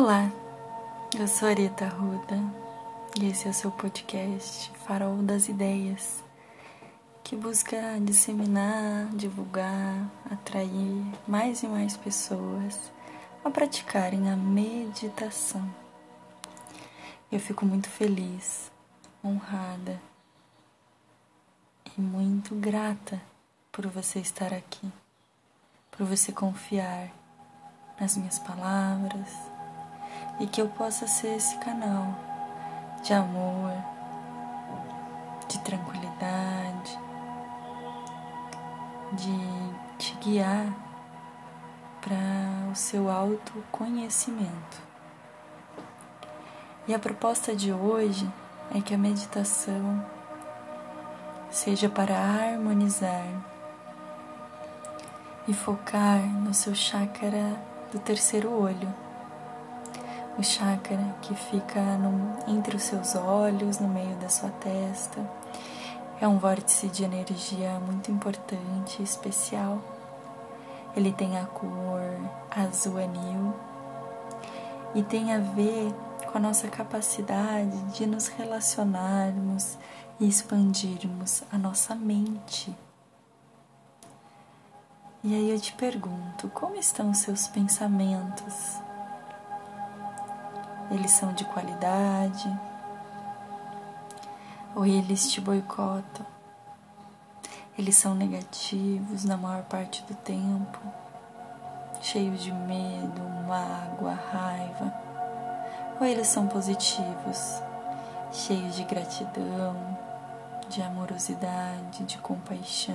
Olá, eu sou a Rita Ruda e esse é o seu podcast Farol das Ideias, que busca disseminar, divulgar, atrair mais e mais pessoas a praticarem a meditação. Eu fico muito feliz, honrada e muito grata por você estar aqui, por você confiar nas minhas palavras e que eu possa ser esse canal de amor, de tranquilidade, de te guiar para o seu autoconhecimento. E a proposta de hoje é que a meditação seja para harmonizar e focar no seu chakra do terceiro olho o chakra que fica no, entre os seus olhos, no meio da sua testa. É um vórtice de energia muito importante, especial. Ele tem a cor azul anil e tem a ver com a nossa capacidade de nos relacionarmos e expandirmos a nossa mente. E aí eu te pergunto, como estão os seus pensamentos? Eles são de qualidade ou eles te boicotam. Eles são negativos na maior parte do tempo, cheios de medo, mágoa, raiva, ou eles são positivos, cheios de gratidão, de amorosidade, de compaixão,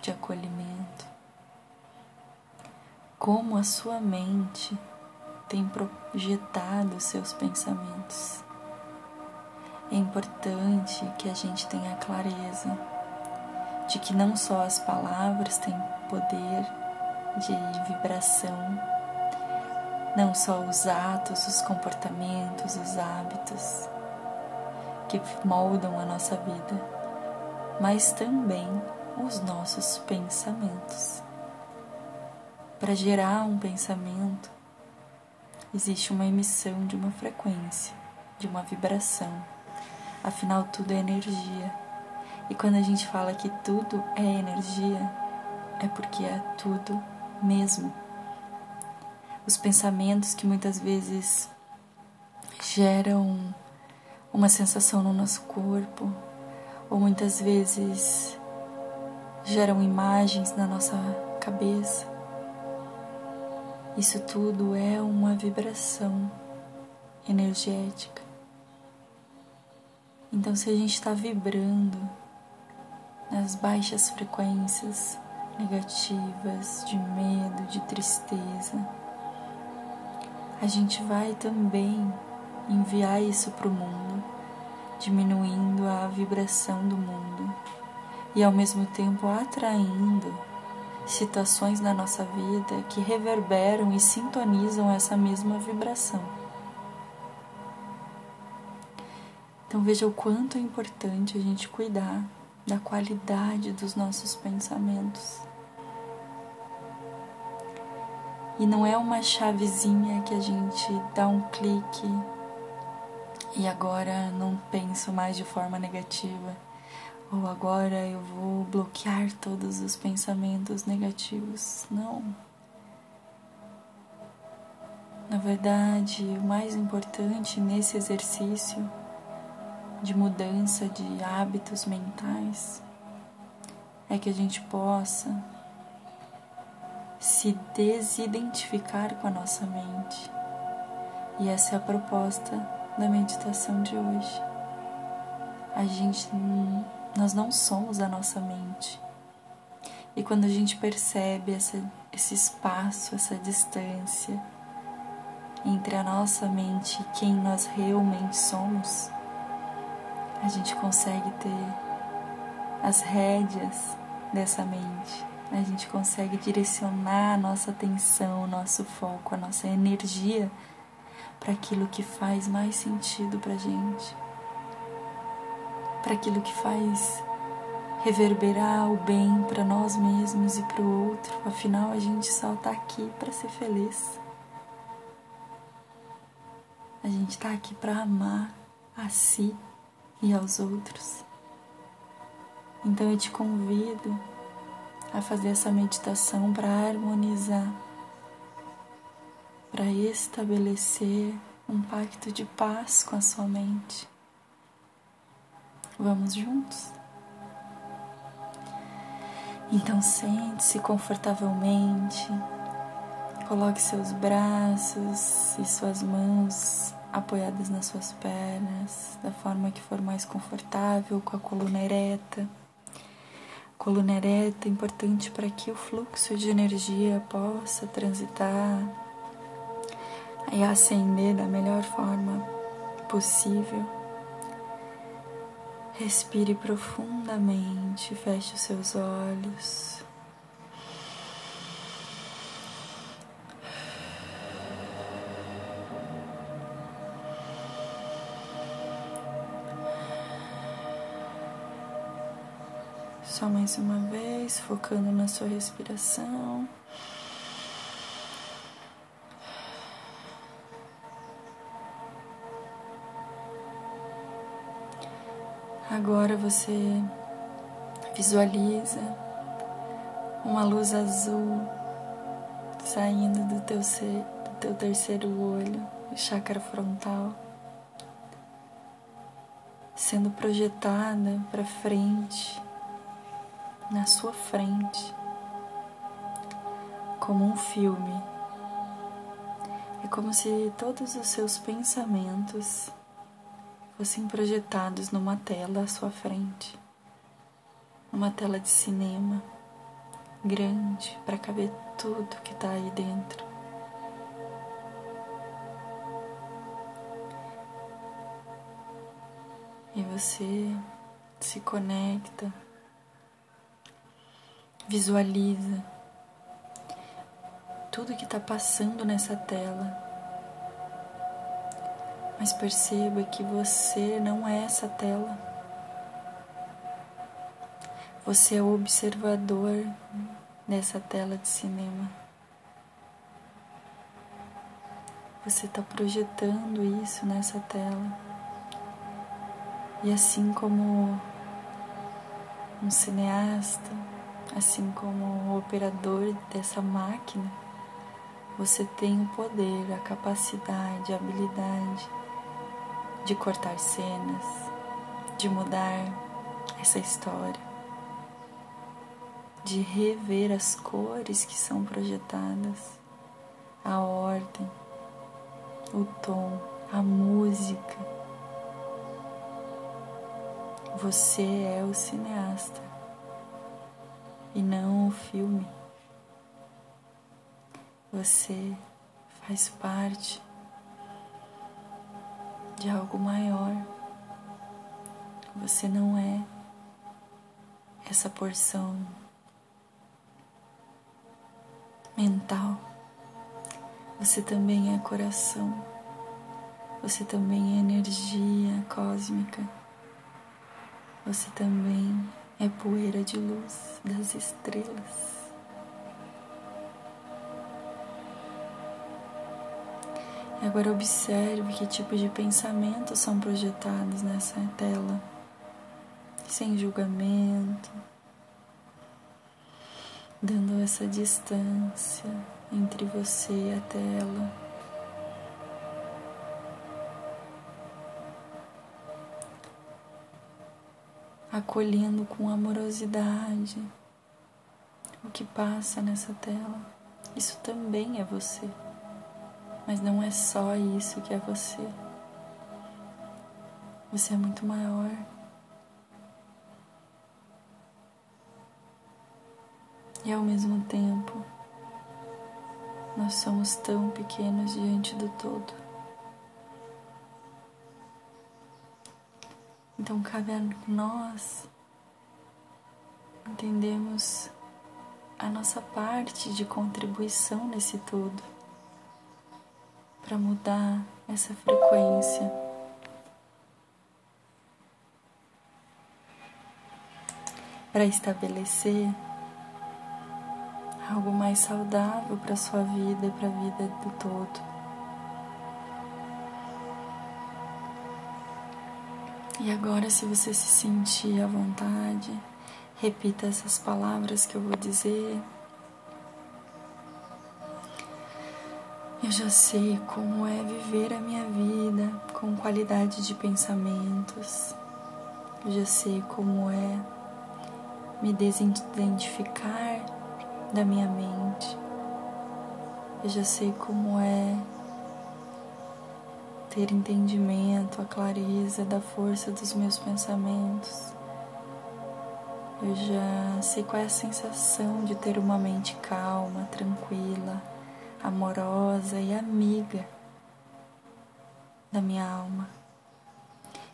de acolhimento. Como a sua mente tem projetado seus pensamentos. É importante que a gente tenha clareza de que não só as palavras têm poder de vibração, não só os atos, os comportamentos, os hábitos que moldam a nossa vida, mas também os nossos pensamentos. Para gerar um pensamento, existe uma emissão de uma frequência, de uma vibração. Afinal, tudo é energia. E quando a gente fala que tudo é energia, é porque é tudo mesmo. Os pensamentos que muitas vezes geram uma sensação no nosso corpo, ou muitas vezes geram imagens na nossa cabeça, isso tudo é uma vibração energética. Então, se a gente está vibrando nas baixas frequências negativas, de medo, de tristeza, a gente vai também enviar isso para o mundo, diminuindo a vibração do mundo e ao mesmo tempo atraindo situações na nossa vida que reverberam e sintonizam essa mesma vibração. Então veja o quanto é importante a gente cuidar da qualidade dos nossos pensamentos. E não é uma chavezinha que a gente dá um clique e agora não penso mais de forma negativa ou agora eu vou bloquear todos os pensamentos negativos. Não. Na verdade, o mais importante nesse exercício de mudança de hábitos mentais é que a gente possa se desidentificar com a nossa mente. E essa é a proposta da meditação de hoje. A gente nós não somos a nossa mente. E quando a gente percebe essa, esse espaço, essa distância entre a nossa mente e quem nós realmente somos, a gente consegue ter as rédeas dessa mente. A gente consegue direcionar a nossa atenção, o nosso foco, a nossa energia para aquilo que faz mais sentido para gente para aquilo que faz reverberar o bem para nós mesmos e para o outro. Afinal, a gente só está aqui para ser feliz. A gente está aqui para amar a si e aos outros. Então eu te convido a fazer essa meditação para harmonizar, para estabelecer um pacto de paz com a sua mente. Vamos juntos? Então sente-se confortavelmente, coloque seus braços e suas mãos apoiadas nas suas pernas, da forma que for mais confortável, com a coluna ereta. Coluna ereta é importante para que o fluxo de energia possa transitar e ascender da melhor forma possível. Respire profundamente, feche os seus olhos. Só mais uma vez, focando na sua respiração. Agora você visualiza uma luz azul saindo do teu, ser, do teu terceiro olho, o chakra frontal, sendo projetada para frente, na sua frente, como um filme. É como se todos os seus pensamentos fossem projetados numa tela à sua frente, uma tela de cinema grande para caber tudo que está aí dentro. E você se conecta, visualiza tudo que está passando nessa tela mas perceba que você não é essa tela. Você é o observador dessa tela de cinema. Você está projetando isso nessa tela. E assim como um cineasta, assim como o operador dessa máquina, você tem o poder, a capacidade, a habilidade de cortar cenas, de mudar essa história, de rever as cores que são projetadas, a ordem, o tom, a música. Você é o cineasta e não o filme. Você faz parte de algo maior. Você não é essa porção mental. Você também é coração. Você também é energia cósmica. Você também é poeira de luz das estrelas. Agora observe que tipo de pensamentos são projetados nessa tela, sem julgamento, dando essa distância entre você e a tela. Acolhendo com amorosidade o que passa nessa tela. Isso também é você. Mas não é só isso que é você. Você é muito maior. E ao mesmo tempo, nós somos tão pequenos diante do todo. Então cabe a nós entendermos a nossa parte de contribuição nesse todo para mudar essa frequência. Para estabelecer algo mais saudável para sua vida e para a vida do todo. E agora, se você se sentir à vontade, repita essas palavras que eu vou dizer Eu já sei como é viver a minha vida com qualidade de pensamentos. Eu já sei como é me desidentificar da minha mente. Eu já sei como é ter entendimento, a clareza da força dos meus pensamentos. Eu já sei qual é a sensação de ter uma mente calma, tranquila amorosa e amiga da minha alma.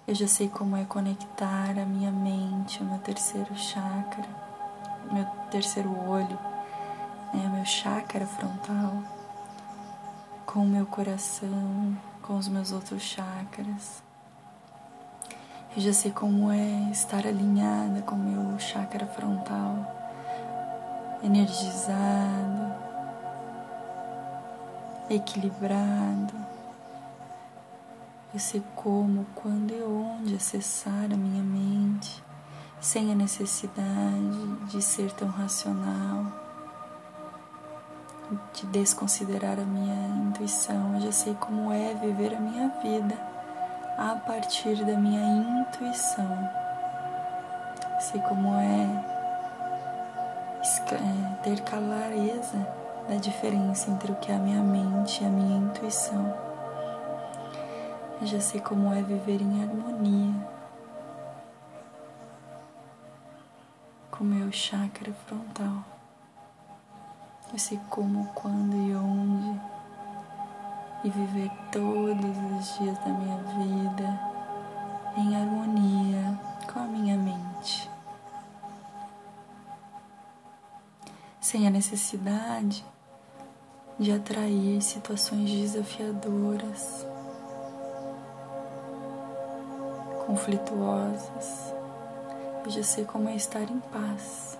Eu já sei como é conectar a minha mente, o meu terceiro chakra, meu terceiro olho, né, meu chakra frontal, com o meu coração, com os meus outros chakras. Eu já sei como é estar alinhada com o meu chakra frontal, energizado, equilibrado. Eu sei como, quando e onde acessar a minha mente sem a necessidade de ser tão racional, de desconsiderar a minha intuição. Eu já sei como é viver a minha vida a partir da minha intuição. Sei como é ter clareza da diferença entre o que é a minha mente e a minha intuição. Eu já sei como é viver em harmonia com o meu chakra frontal. Eu sei como, quando e onde e viver todos os dias da minha vida em harmonia com a minha mente. Sem a necessidade de atrair situações desafiadoras, conflituosas. Eu já sei como é estar em paz.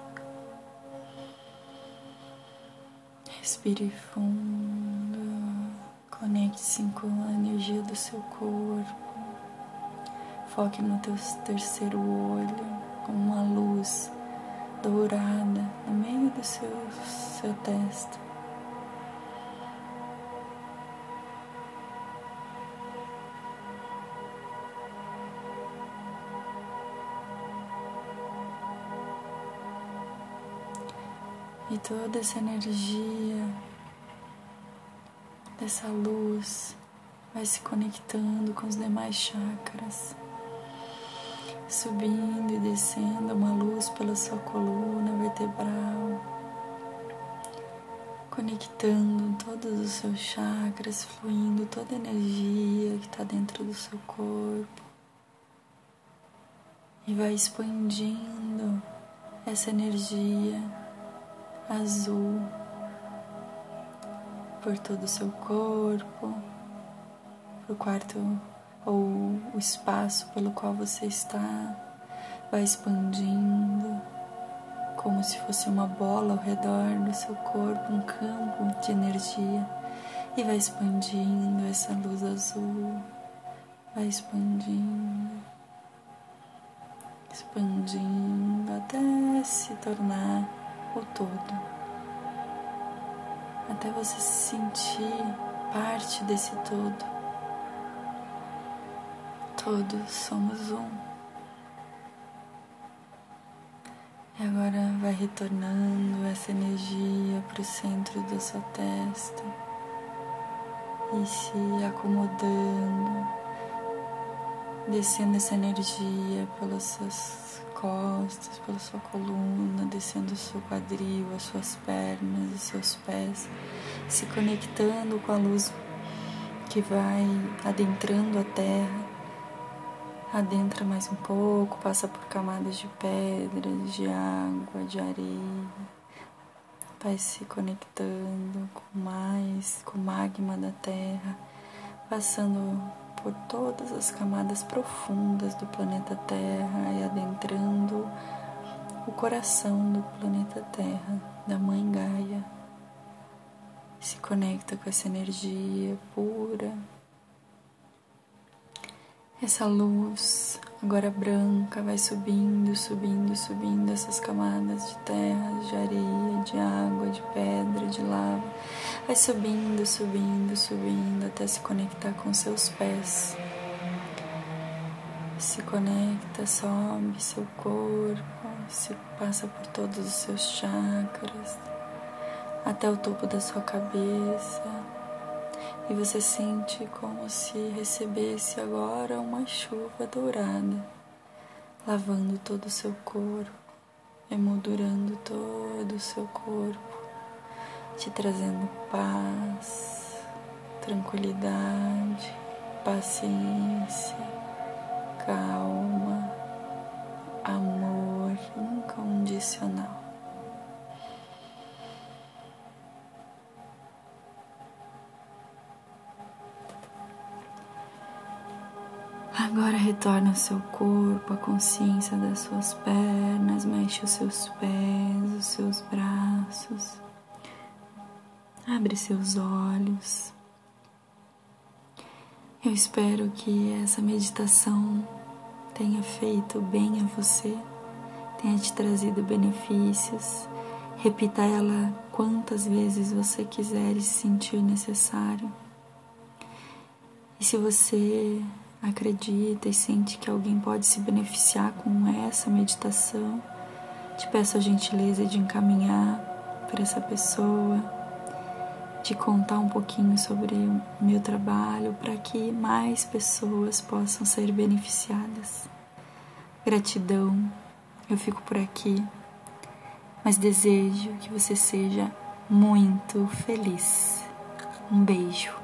Respire fundo, conecte-se com a energia do seu corpo. Foque no teu terceiro olho, com uma luz dourada no meio do seu, seu testa. E toda essa energia dessa luz vai se conectando com os demais chakras, subindo e descendo uma luz pela sua coluna vertebral, conectando todos os seus chakras, fluindo toda a energia que está dentro do seu corpo. E vai expandindo essa energia azul por todo o seu corpo, por quarto ou o espaço pelo qual você está, vai expandindo como se fosse uma bola ao redor do seu corpo, um campo de energia, e vai expandindo essa luz azul, vai expandindo, expandindo até se tornar o todo, até você se sentir parte desse todo. Todos somos um. E agora vai retornando essa energia para o centro da sua testa e se acomodando, descendo essa energia pelas suas costas, pela sua coluna, descendo o seu quadril, as suas pernas, os seus pés, se conectando com a luz que vai adentrando a terra. Adentra mais um pouco, passa por camadas de pedras, de água, de areia, vai se conectando com mais, com o magma da terra, passando por todas as camadas profundas do planeta Terra e adentrando o coração do planeta Terra, da Mãe Gaia. Se conecta com essa energia pura, Essa luz, agora branca, vai subindo, subindo, subindo essas camadas de terra, de areia, de água, de pedra, de lava. Vai subindo, subindo, subindo até se conectar com seus pés. Se conecta, sobe seu corpo, se passa por todos os seus chakras, até o topo da sua cabeça e você sente como se recebesse agora uma chuva dourada, lavando todo o seu corpo, emoldurando todo o seu corpo, te trazendo paz, tranquilidade, paciência, calma, amor incondicional. Agora retorna ao seu corpo, a consciência das suas pernas, mexe os seus pés, os seus braços. Abre seus olhos. Eu espero que essa meditação tenha feito bem a você, tenha te trazido benefícios. Repita ela quantas vezes você quiser e sentir necessário. E se você acredita e sente que alguém pode se beneficiar com essa meditação, te peço a gentileza de encaminhar para essa pessoa, de contar um pouquinho sobre o meu trabalho para que mais pessoas possam ser beneficiadas. Gratidão, eu fico por aqui, mas desejo que você seja muito feliz. Um beijo.